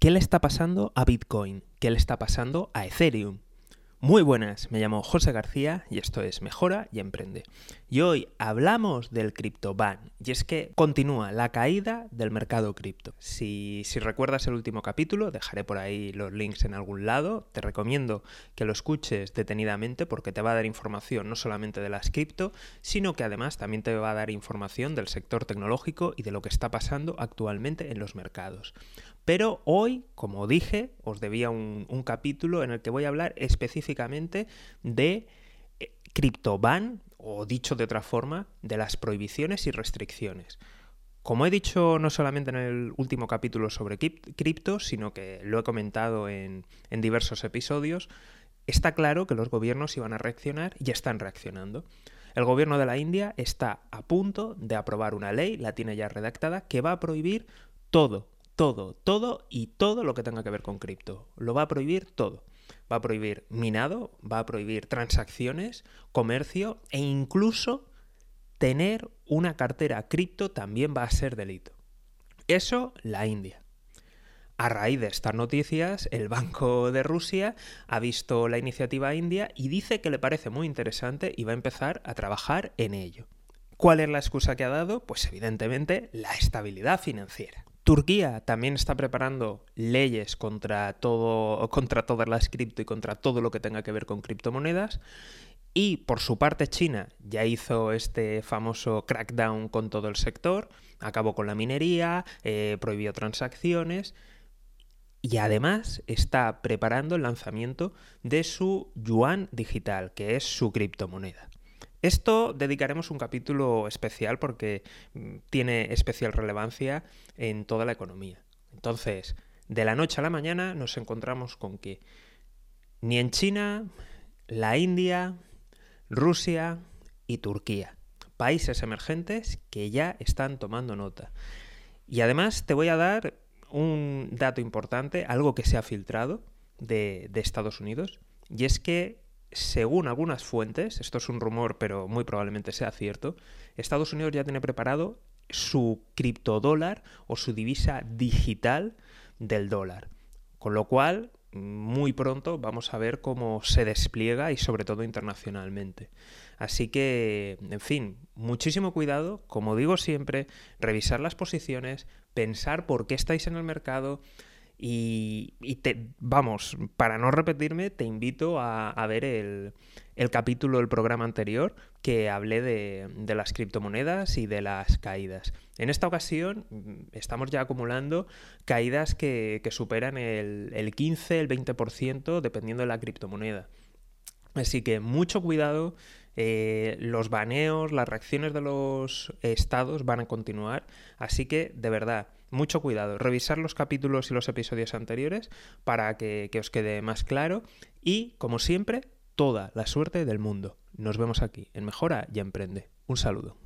¿Qué le está pasando a Bitcoin? ¿Qué le está pasando a Ethereum? Muy buenas, me llamo José García y esto es Mejora y Emprende. Y hoy hablamos del CryptoBan y es que continúa la caída del mercado cripto. Si, si, recuerdas el último capítulo, dejaré por ahí los links en algún lado. Te recomiendo que lo escuches detenidamente porque te va a dar información no solamente de las cripto, sino que además también te va a dar información del sector tecnológico y de lo que está pasando actualmente en los mercados. Pero hoy, como dije, os debía un, capítulo en el que voy a hablar específicamente de eh, CryptoBan, o dicho de otra forma, de las prohibiciones y restricciones. Como he dicho no solamente en el último capítulo sobre cripto, sino que lo he comentado en, en diversos episodios, está claro que los gobiernos iban a reaccionar y están reaccionando. El gobierno de la India está a punto de aprobar una ley, la tiene ya redactada, que va a prohibir todo, todo, todo y todo lo que tenga que ver con cripto. Lo va a prohibir todo. Va a prohibir minado, va a prohibir transacciones, comercio e incluso tener una cartera cripto también va a ser delito. Eso la India. A raíz de estas noticias, el Banco de Rusia ha visto la iniciativa india y dice que le parece muy interesante y va a empezar a trabajar en ello. ¿Cuál es la excusa que ha dado? Pues evidentemente la estabilidad financiera. Turquía también está preparando leyes contra todo, contra todas las cripto y contra todo lo que tenga que ver con criptomonedas. Y por su parte China ya hizo este famoso crackdown con todo el sector, acabó con la minería, eh, prohibió transacciones y además está preparando el lanzamiento de su yuan digital, que es su criptomoneda. Esto dedicaremos un capítulo especial porque mm, tiene especial relevancia en toda la economía. Entonces, de la noche a la mañana nos encontramos con que ni en China, la India, Rusia y Turquía, países emergentes que ya están tomando nota. Y además te voy a dar un dato importante, algo que se ha filtrado de, de Estados Unidos, y es que según algunas fuentes, esto es un rumor pero muy probablemente sea cierto, Estados Unidos ya tiene preparado su criptodólar o su divisa digital del dólar. Con lo cual, muy pronto vamos a ver cómo se despliega y sobre todo internacionalmente. Así que, en fin, muchísimo cuidado, como digo siempre, revisar las posiciones, pensar por qué estáis en el mercado, y, vamos, para no repetirme, te invito a, ver el, capítulo del programa anterior que hablé de, las criptomonedas y de las caídas. En esta ocasión mm, estamos ya acumulando caídas que, superan el, el 15, el 20%, dependiendo de la criptomoneda. Así que mucho cuidado, eh, los baneos, las reacciones de los estados van a continuar, así que de verdad, mucho cuidado, revisar los capítulos y los episodios anteriores para que, que os quede más claro y, como siempre, toda la suerte del mundo. Nos vemos aquí en Mejora y Emprende. Un saludo.